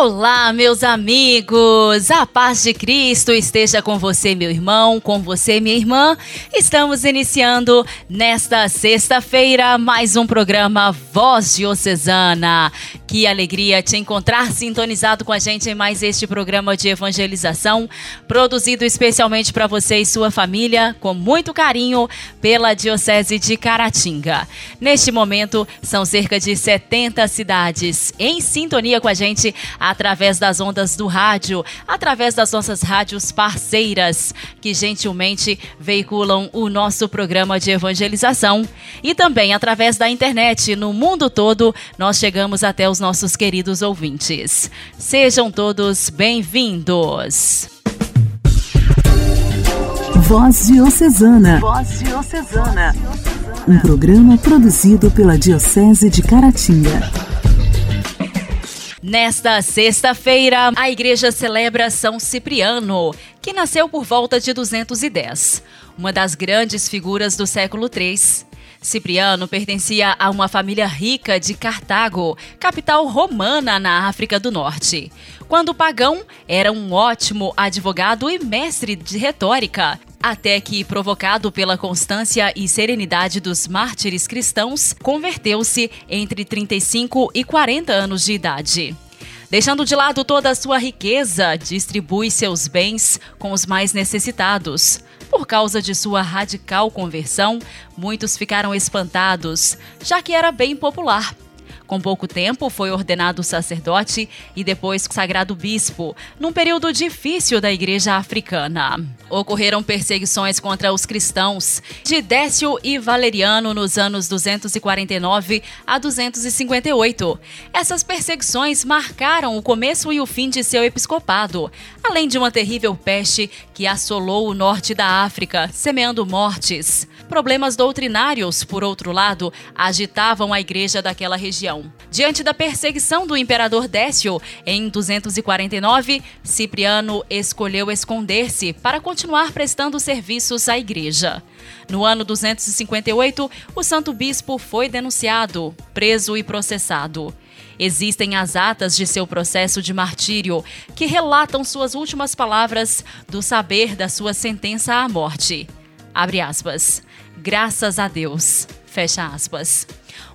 Olá, meus amigos! A paz de Cristo esteja com você, meu irmão, com você, minha irmã. Estamos iniciando nesta sexta-feira mais um programa Voz Diocesana. Que alegria te encontrar sintonizado com a gente em mais este programa de evangelização, produzido especialmente para você e sua família, com muito carinho, pela Diocese de Caratinga. Neste momento, são cerca de 70 cidades em sintonia com a gente através das ondas do rádio, através das nossas rádios parceiras, que gentilmente veiculam o nosso programa de evangelização. E também através da internet, no mundo todo, nós chegamos até os nossos queridos ouvintes. Sejam todos bem-vindos. Voz Diocesana. Voz Diocesana. Um programa produzido pela Diocese de Caratinga. Nesta sexta-feira, a igreja celebra São Cipriano, que nasceu por volta de 210, uma das grandes figuras do século III. Cipriano pertencia a uma família rica de Cartago, capital romana na África do Norte. Quando pagão, era um ótimo advogado e mestre de retórica, até que, provocado pela constância e serenidade dos mártires cristãos, converteu-se entre 35 e 40 anos de idade. Deixando de lado toda a sua riqueza, distribui seus bens com os mais necessitados. Por causa de sua radical conversão, muitos ficaram espantados, já que era bem popular. Com pouco tempo, foi ordenado sacerdote e depois sagrado bispo, num período difícil da igreja africana. Ocorreram perseguições contra os cristãos de Décio e Valeriano nos anos 249 a 258. Essas perseguições marcaram o começo e o fim de seu episcopado, além de uma terrível peste que assolou o norte da África, semeando mortes. Problemas doutrinários, por outro lado, agitavam a igreja daquela região. Diante da perseguição do imperador Décio, em 249, Cipriano escolheu esconder-se para continuar prestando serviços à igreja. No ano 258, o santo bispo foi denunciado, preso e processado. Existem as atas de seu processo de martírio, que relatam suas últimas palavras do saber da sua sentença à morte. Abre aspas. Graças a Deus. Fecha aspas.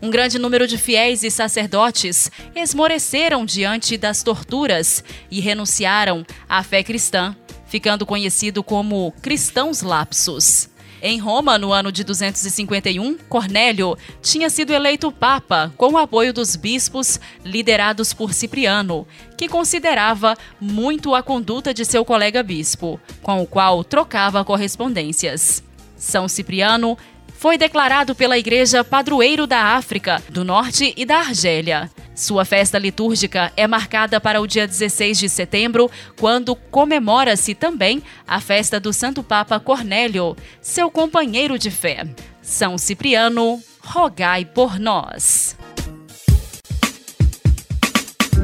Um grande número de fiéis e sacerdotes esmoreceram diante das torturas e renunciaram à fé cristã, ficando conhecido como cristãos lapsos. Em Roma, no ano de 251, Cornélio tinha sido eleito papa com o apoio dos bispos liderados por Cipriano, que considerava muito a conduta de seu colega bispo, com o qual trocava correspondências. São Cipriano foi declarado pela Igreja padroeiro da África, do Norte e da Argélia. Sua festa litúrgica é marcada para o dia 16 de setembro, quando comemora-se também a festa do Santo Papa Cornélio, seu companheiro de fé. São Cipriano, rogai por nós.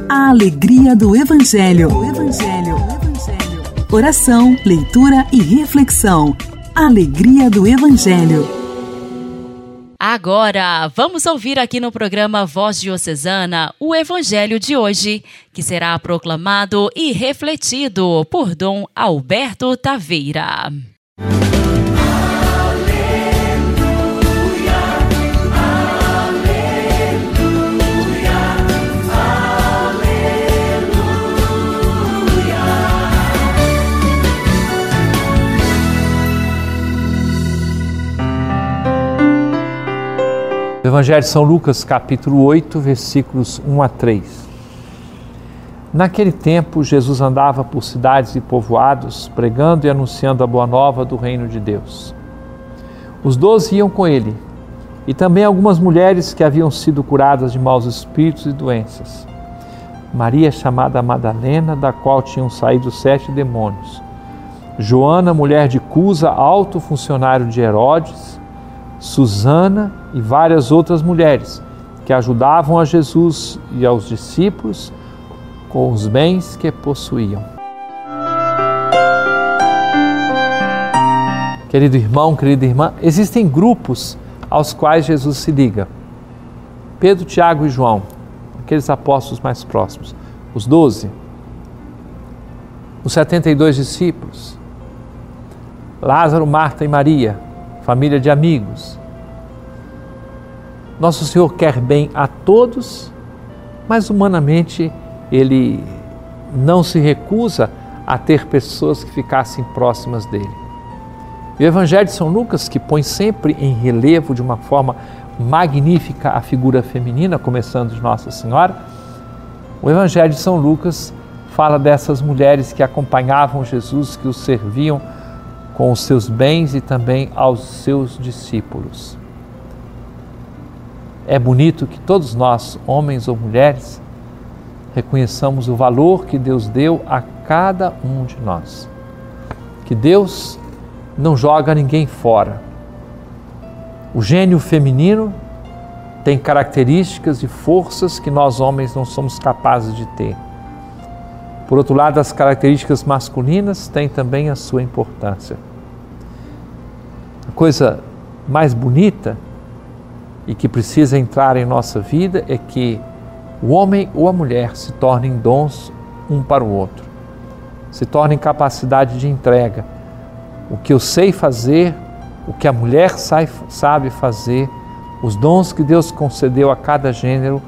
A alegria do Evangelho. O Evangelho. O Evangelho. Oração, leitura e reflexão. Alegria do Evangelho. Agora, vamos ouvir aqui no programa Voz Diocesana o Evangelho de hoje, que será proclamado e refletido por Dom Alberto Taveira. Evangelho de São Lucas, capítulo 8, versículos 1 a 3. Naquele tempo, Jesus andava por cidades e povoados, pregando e anunciando a boa nova do reino de Deus. Os doze iam com ele, e também algumas mulheres que haviam sido curadas de maus espíritos e doenças. Maria, chamada Madalena, da qual tinham saído sete demônios. Joana, mulher de Cusa, alto funcionário de Herodes, Susana e várias outras mulheres que ajudavam a Jesus e aos discípulos com os bens que possuíam. Querido irmão, querida irmã, existem grupos aos quais Jesus se liga. Pedro, Tiago e João, aqueles apóstolos mais próximos, os doze, os setenta e dois discípulos, Lázaro, Marta e Maria, família de amigos. Nosso Senhor quer bem a todos, mas humanamente Ele não se recusa a ter pessoas que ficassem próximas dele. E o Evangelho de São Lucas, que põe sempre em relevo de uma forma magnífica a figura feminina, começando de Nossa Senhora, o Evangelho de São Lucas fala dessas mulheres que acompanhavam Jesus, que o serviam com os seus bens e também aos seus discípulos. É bonito que todos nós, homens ou mulheres, reconheçamos o valor que Deus deu a cada um de nós. Que Deus não joga ninguém fora. O gênio feminino tem características e forças que nós homens não somos capazes de ter. Por outro lado, as características masculinas têm também a sua importância. Coisa mais bonita e que precisa entrar em nossa vida é que o homem ou a mulher se tornem dons um para o outro, se tornem capacidade de entrega. O que eu sei fazer, o que a mulher sabe fazer, os dons que Deus concedeu a cada gênero,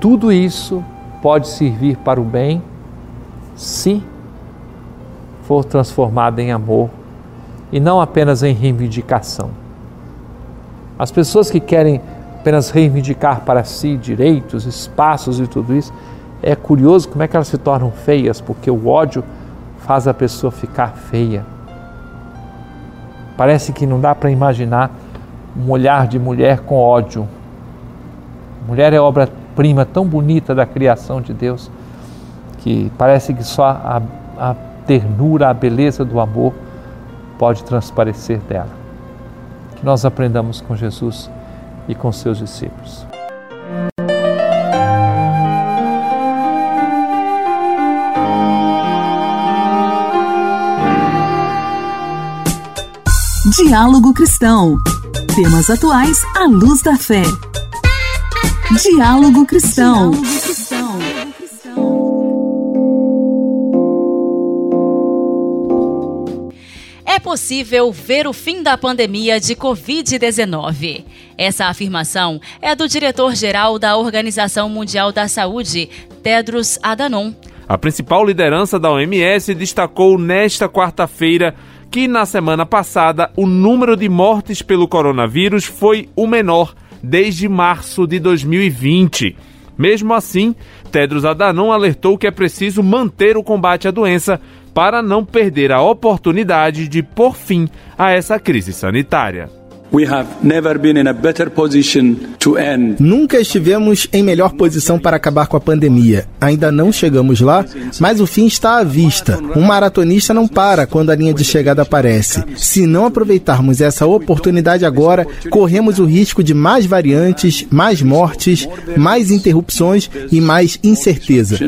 tudo isso pode servir para o bem se for transformado em amor e não apenas em reivindicação. As pessoas que querem apenas reivindicar para si direitos, espaços e tudo isso, é curioso como é que elas se tornam feias, porque o ódio faz a pessoa ficar feia. Parece que não dá para imaginar um olhar de mulher com ódio. Mulher é obra-prima tão bonita da criação de Deus que parece que só a, a ternura, a beleza do amor pode transparecer dela. Que nós aprendamos com Jesus e com seus discípulos. Diálogo Cristão. Temas atuais à luz da fé. Diálogo Cristão. Diálogo possível ver o fim da pandemia de Covid-19. Essa afirmação é do diretor-geral da Organização Mundial da Saúde, Tedros Adhanom. A principal liderança da OMS destacou nesta quarta-feira que na semana passada o número de mortes pelo coronavírus foi o menor desde março de 2020. Mesmo assim, Tedros Adhanom alertou que é preciso manter o combate à doença para não perder a oportunidade de pôr fim a essa crise sanitária. Nunca estivemos em melhor posição para acabar com a pandemia. Ainda não chegamos lá, mas o fim está à vista. Um maratonista não para quando a linha de chegada aparece. Se não aproveitarmos essa oportunidade agora, corremos o risco de mais variantes, mais mortes, mais interrupções e mais incerteza.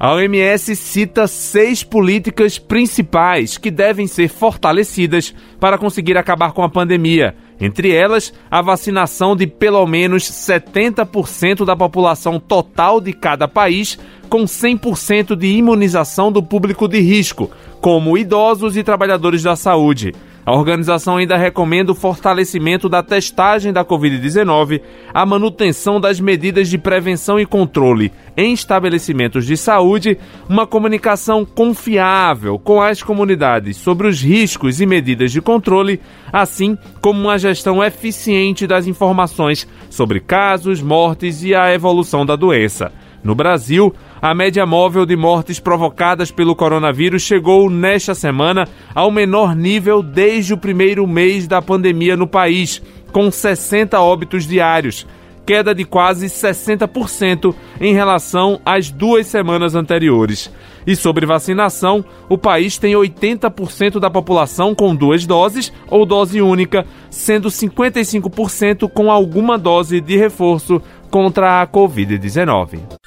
A OMS cita seis políticas principais que devem ser fortalecidas para conseguir acabar com a pandemia. Entre elas, a vacinação de pelo menos 70% da população total de cada país, com 100% de imunização do público de risco, como idosos e trabalhadores da saúde. A organização ainda recomenda o fortalecimento da testagem da Covid-19, a manutenção das medidas de prevenção e controle em estabelecimentos de saúde, uma comunicação confiável com as comunidades sobre os riscos e medidas de controle, assim como uma gestão eficiente das informações sobre casos, mortes e a evolução da doença. No Brasil, a média móvel de mortes provocadas pelo coronavírus chegou nesta semana ao menor nível desde o primeiro mês da pandemia no país, com 60 óbitos diários, queda de quase 60% em relação às duas semanas anteriores. E sobre vacinação, o país tem 80% da população com duas doses ou dose única, sendo 55% com alguma dose de reforço contra a Covid-19.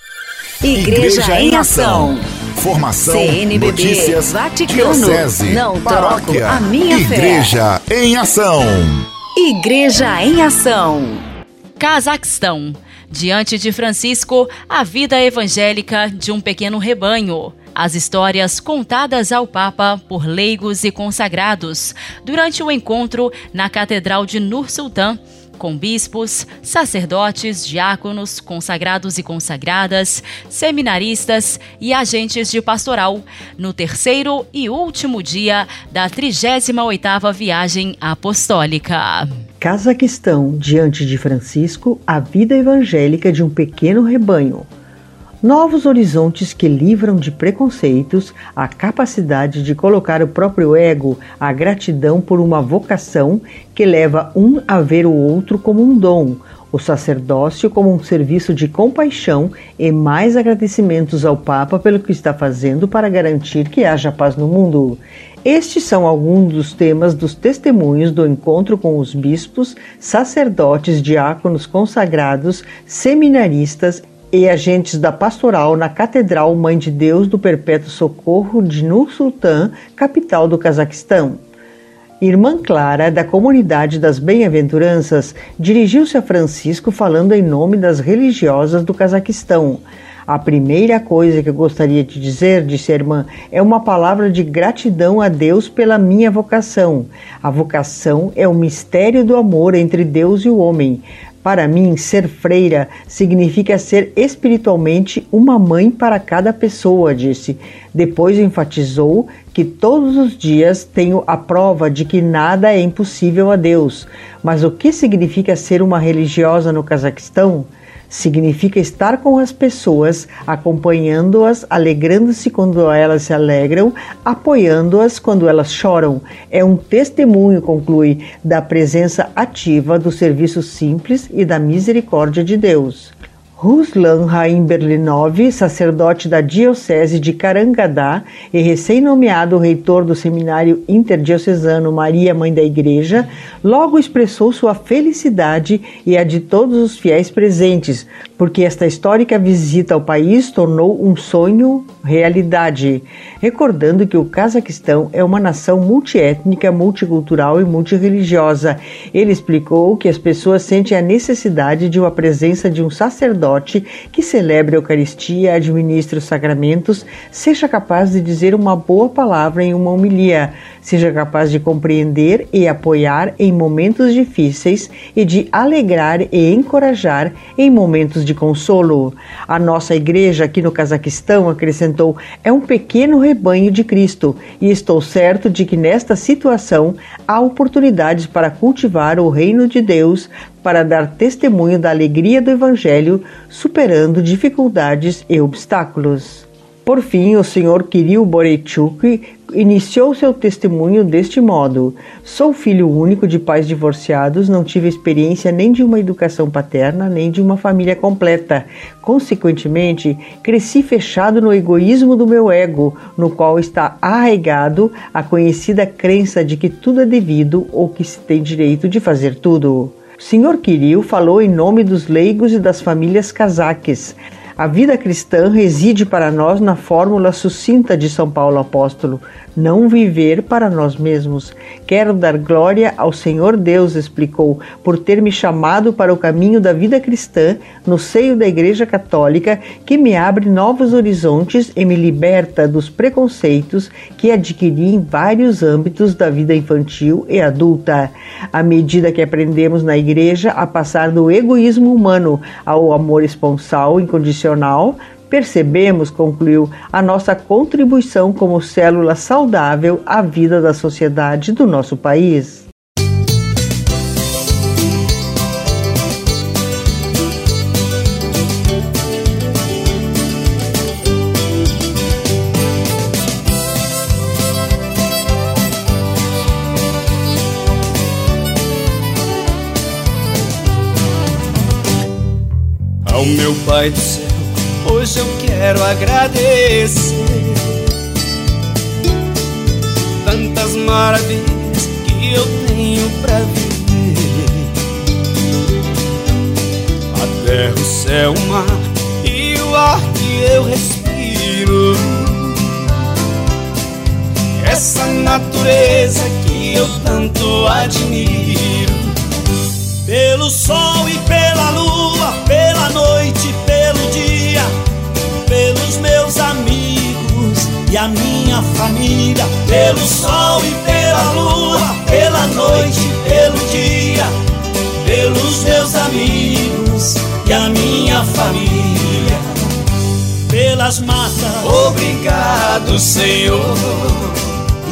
Igreja em Ação. Informação, CNBB, notícias, Vaticano, diocese, não paróquia, troco a minha Igreja fé. em Ação. Igreja em Ação. Cazaquistão. Diante de Francisco, a vida evangélica de um pequeno rebanho. As histórias contadas ao Papa por leigos e consagrados durante o encontro na Catedral de Nur Sultan com bispos, sacerdotes, diáconos, consagrados e consagradas, seminaristas e agentes de pastoral, no terceiro e último dia da 38ª viagem apostólica. Cazaquistão, diante de Francisco, a vida evangélica de um pequeno rebanho novos horizontes que livram de preconceitos, a capacidade de colocar o próprio ego, a gratidão por uma vocação que leva um a ver o outro como um dom, o sacerdócio como um serviço de compaixão e mais agradecimentos ao Papa pelo que está fazendo para garantir que haja paz no mundo. Estes são alguns dos temas dos testemunhos do encontro com os bispos, sacerdotes, diáconos consagrados, seminaristas e agentes da pastoral na Catedral Mãe de Deus do Perpétuo Socorro de Nur Sultan, capital do Cazaquistão. Irmã Clara, da comunidade das Bem-aventuranças, dirigiu-se a Francisco falando em nome das religiosas do Cazaquistão. A primeira coisa que eu gostaria de dizer, disse a irmã, é uma palavra de gratidão a Deus pela minha vocação. A vocação é o mistério do amor entre Deus e o homem. Para mim, ser freira significa ser espiritualmente uma mãe para cada pessoa, disse. Depois enfatizou que todos os dias tenho a prova de que nada é impossível a Deus. Mas o que significa ser uma religiosa no Cazaquistão? Significa estar com as pessoas, acompanhando-as, alegrando-se quando elas se alegram, apoiando-as quando elas choram. É um testemunho, conclui, da presença ativa do serviço simples e da misericórdia de Deus. Ruslan Raim Berlinov, sacerdote da Diocese de Carangadá e recém-nomeado reitor do Seminário Interdiocesano Maria Mãe da Igreja, logo expressou sua felicidade e a de todos os fiéis presentes, porque esta histórica visita ao país tornou um sonho realidade, recordando que o Cazaquistão é uma nação multiétnica, multicultural e multireligiosa. Ele explicou que as pessoas sentem a necessidade de uma presença de um sacerdote que celebre a Eucaristia, administre os sacramentos, seja capaz de dizer uma boa palavra em uma homilia, seja capaz de compreender e apoiar em momentos difíceis e de alegrar e encorajar em momentos de consolo. A nossa igreja aqui no Cazaquistão, acrescentou, é um pequeno rebanho de Cristo e estou certo de que nesta situação há oportunidades para cultivar o reino de Deus, para dar testemunho da alegria do Evangelho, superando dificuldades e obstáculos. Por fim, o Sr. Kirill Borechuk iniciou seu testemunho deste modo: Sou filho único de pais divorciados, não tive experiência nem de uma educação paterna, nem de uma família completa. Consequentemente, cresci fechado no egoísmo do meu ego, no qual está arraigado a conhecida crença de que tudo é devido ou que se tem direito de fazer tudo. O Sr. Kirill falou em nome dos leigos e das famílias cazaques. A vida cristã reside para nós na fórmula sucinta de São Paulo Apóstolo: não viver para nós mesmos. Quero dar glória ao Senhor Deus, explicou, por ter me chamado para o caminho da vida cristã no seio da Igreja Católica, que me abre novos horizontes e me liberta dos preconceitos que adquiri em vários âmbitos da vida infantil e adulta. À medida que aprendemos na Igreja a passar do egoísmo humano ao amor esponsal incondicional, percebemos, concluiu, a nossa contribuição como célula saudável à vida da sociedade do nosso país. Ao meu Pai do céu Hoje eu quero agradecer tantas maravilhas que eu tenho pra viver. A terra, o céu, o mar e o ar que eu respiro. essa natureza que eu tanto admiro. Pelo sol e pela lua, pela noite pelo dia, pelos meus amigos e a minha família. Pelo sol e pela lua, pela noite e pelo dia, pelos meus amigos e a minha família. Pelas matas, obrigado, Senhor.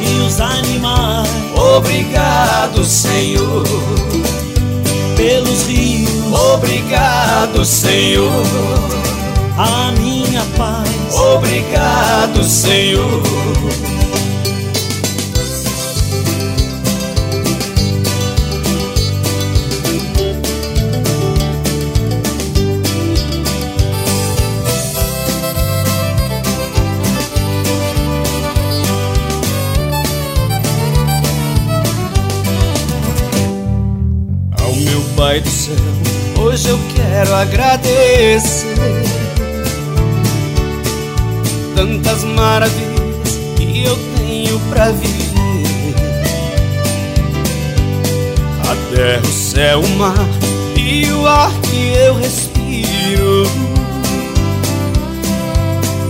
E os animais, obrigado, Senhor pelos rios. Obrigado, Senhor. A minha paz. Obrigado, Senhor. Pai do céu, hoje eu quero agradecer maravilhas que eu tenho pra viver. A terra, o céu, o mar e o ar que eu respiro.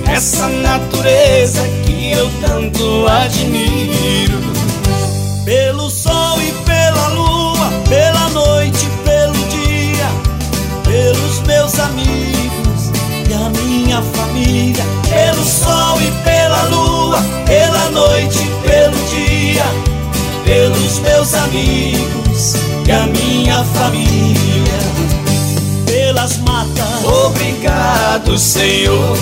Essa natureza que eu tanto admiro. Pelo sol e pela lua, pela noite pelos meus amigos e a minha família, pelo sol e pela lua, pela noite e pelo dia, pelos meus amigos e a minha família, pelas matas. Obrigado, Senhor.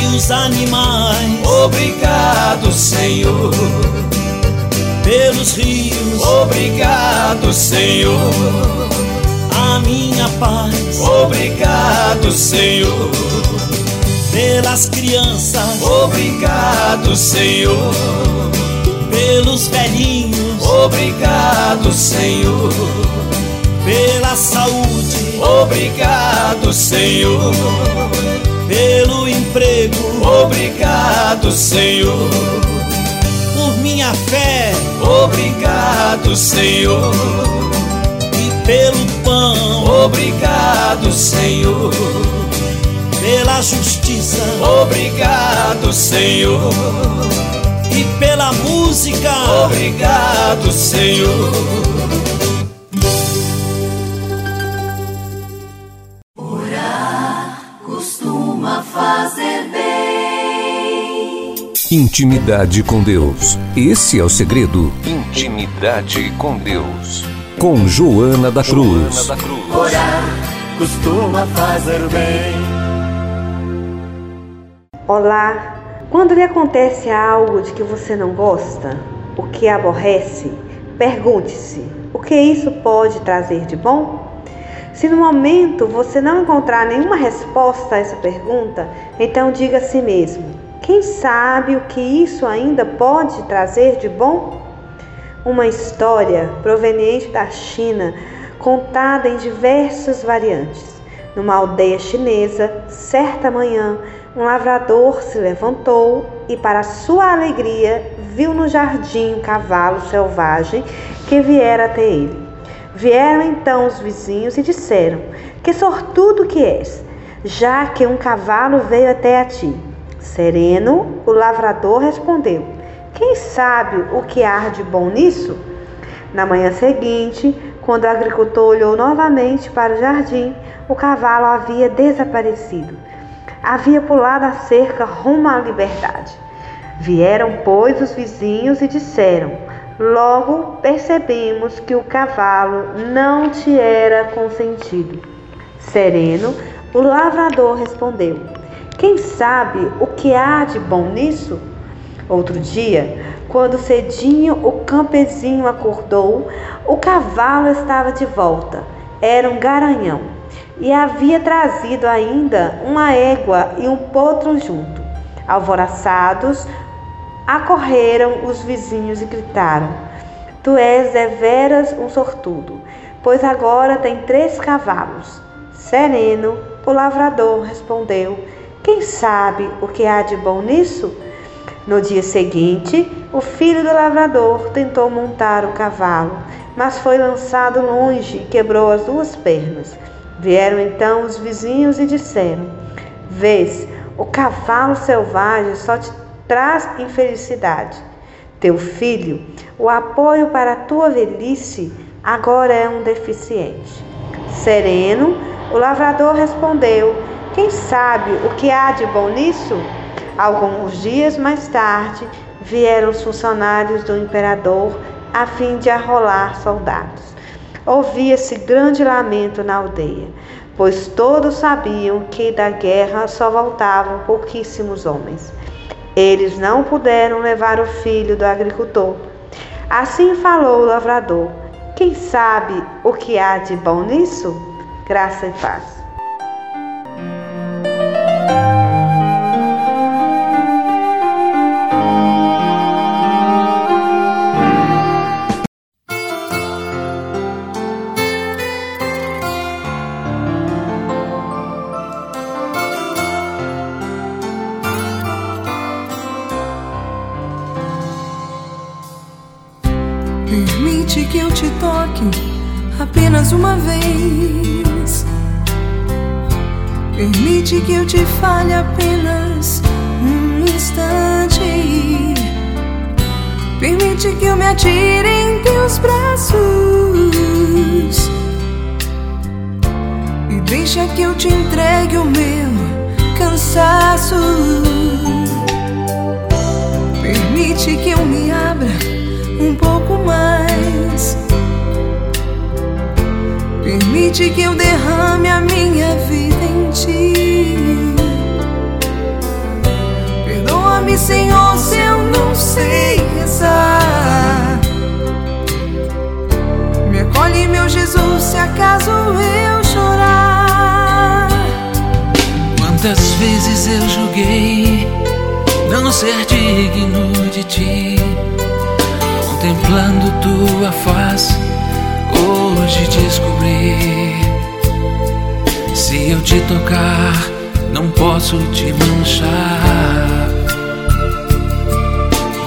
E os animais. Obrigado, Senhor. Pelos rios. Obrigado, Senhor a minha paz. Obrigado, Senhor. Pelas crianças. Obrigado, Senhor. Pelos velhinhos. Obrigado, Senhor. Pela saúde. Obrigado, Senhor. Pelo emprego. Obrigado, Senhor. Por minha fé. Obrigado, Senhor pelo pão. Obrigado, Senhor. Pela justiça. Obrigado, Senhor. E pela música. Obrigado, Senhor. Orar costuma fazer bem. Intimidade com Deus. Esse é o segredo. Intimidade com Deus com Joana da Cruz. Joana da Cruz. Orar costuma fazer bem. Olá, quando lhe acontece algo de que você não gosta, o que aborrece, pergunte-se: o que isso pode trazer de bom? Se no momento você não encontrar nenhuma resposta a essa pergunta, então diga a si mesmo: quem sabe o que isso ainda pode trazer de bom? uma história proveniente da China, contada em diversas variantes. Numa aldeia chinesa, certa manhã, um lavrador se levantou e, para sua alegria, viu no jardim um cavalo selvagem que viera até ele. Vieram então os vizinhos e disseram: Que sortudo que és, já que um cavalo veio até a ti. Sereno, o lavrador respondeu: quem sabe o que há de bom nisso? Na manhã seguinte, quando o agricultor olhou novamente para o jardim, o cavalo havia desaparecido. Havia pulado a cerca rumo à liberdade. Vieram, pois, os vizinhos e disseram: Logo percebemos que o cavalo não te era consentido. Sereno, o lavrador respondeu: Quem sabe o que há de bom nisso? Outro dia, quando cedinho o campezinho acordou, o cavalo estava de volta. Era um garanhão e havia trazido ainda uma égua e um potro junto. Alvoraçados, acorreram os vizinhos e gritaram: Tu és deveras um sortudo, pois agora tem três cavalos. Sereno, o lavrador respondeu: Quem sabe o que há de bom nisso? No dia seguinte, o filho do lavrador tentou montar o cavalo, mas foi lançado longe e quebrou as duas pernas. Vieram então os vizinhos e disseram: Vês, o cavalo selvagem só te traz infelicidade. Teu filho, o apoio para a tua velhice, agora é um deficiente. Sereno, o lavrador respondeu: Quem sabe o que há de bom nisso? Alguns dias mais tarde, vieram os funcionários do imperador a fim de arrolar soldados. Ouvia-se grande lamento na aldeia, pois todos sabiam que da guerra só voltavam pouquíssimos homens. Eles não puderam levar o filho do agricultor. Assim falou o lavrador: Quem sabe o que há de bom nisso? Graça e paz. Apenas uma vez. Permite que eu te fale apenas um instante. Permite que eu me atire em teus braços. E deixa que eu te entregue o meu cansaço. Permite que eu me abra um pouco mais Permite que eu derrame a minha vida em ti. Perdoa-me, Senhor, se eu não sei rezar. Me acolhe, meu Jesus, se acaso eu chorar. Quantas vezes eu julguei não ser digno de ti, contemplando tua face hoje descobri. Se eu te tocar, não posso te manchar.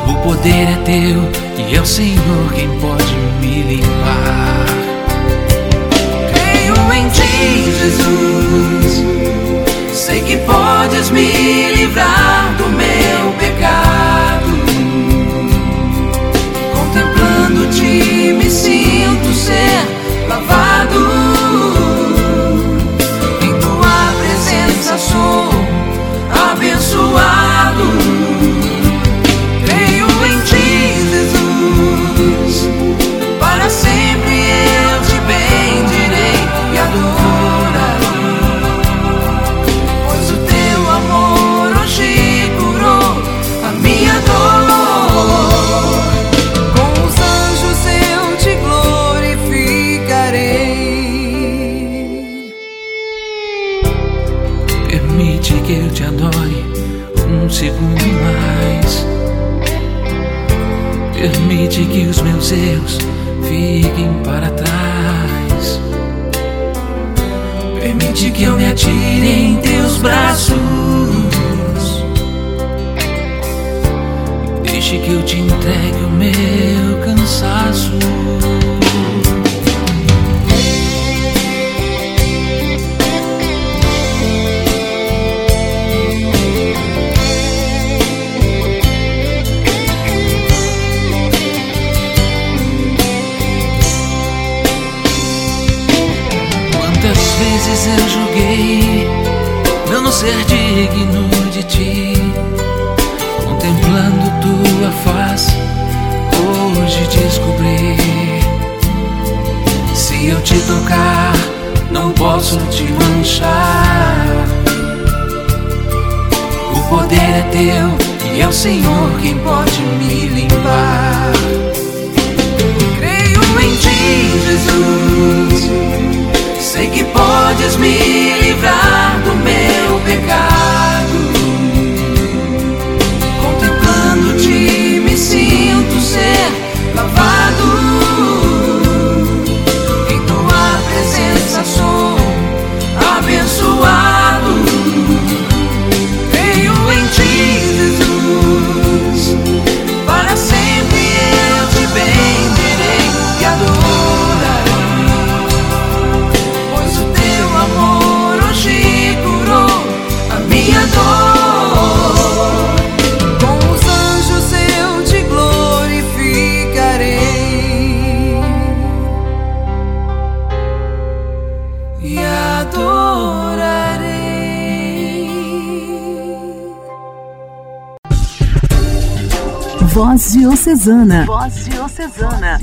O poder é teu e é o Senhor quem pode me limpar. Creio em ti, Jesus. Sei que podes me livrar do meu pecado. Me sinto ser lavado. Eu julguei não ser digno de ti, contemplando tua face, hoje descobri. Se eu te tocar, não posso te manchar. O poder é teu e é o Senhor quem pode me limpar. Creio em ti, Jesus. Sei que podes me livrar do meu pecado. Diocesana. Voz Diocesana.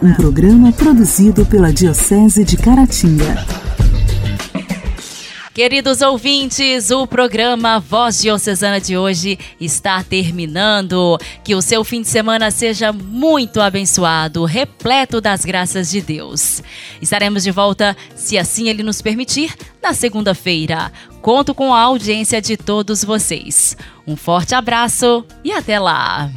Um programa produzido pela Diocese de Caratinga. Queridos ouvintes, o programa Voz Diocesana de hoje está terminando. Que o seu fim de semana seja muito abençoado, repleto das graças de Deus. Estaremos de volta, se assim Ele nos permitir, na segunda-feira. Conto com a audiência de todos vocês. Um forte abraço e até lá!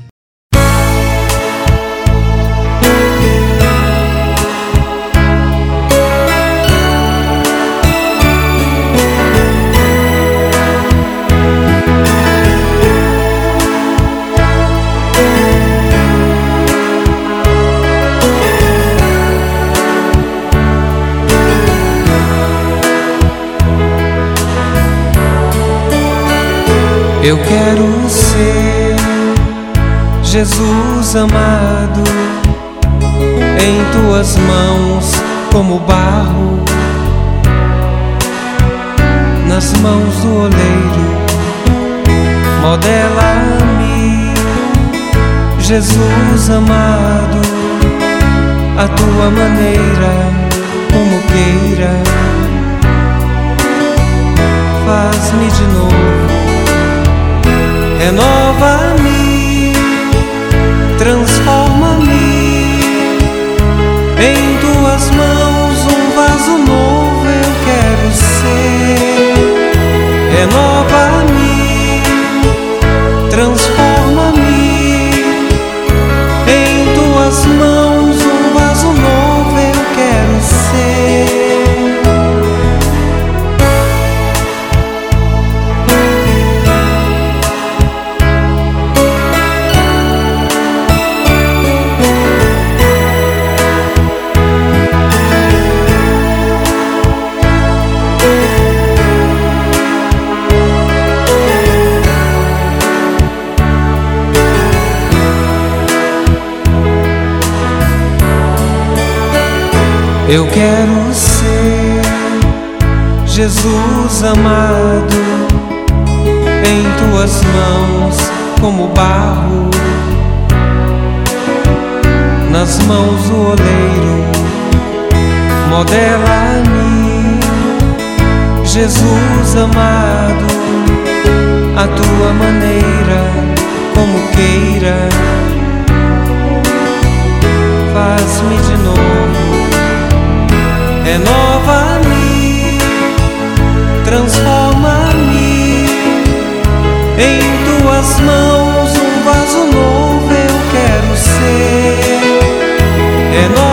Eu quero ser Jesus amado em tuas mãos como barro nas mãos do oleiro. Modela-me, Jesus amado, a tua maneira, como queira. Faz-me de novo renova-me, transforma-me em tuas mãos um vaso novo eu quero ser. Renova-me, Eu quero ser Jesus amado em tuas mãos como barro nas mãos do oleiro. Modela-me, Jesus amado, a tua maneira, como queira. Faz-me de novo renova-me, transforma-me em tuas mãos um vaso novo eu quero ser. Renova-me,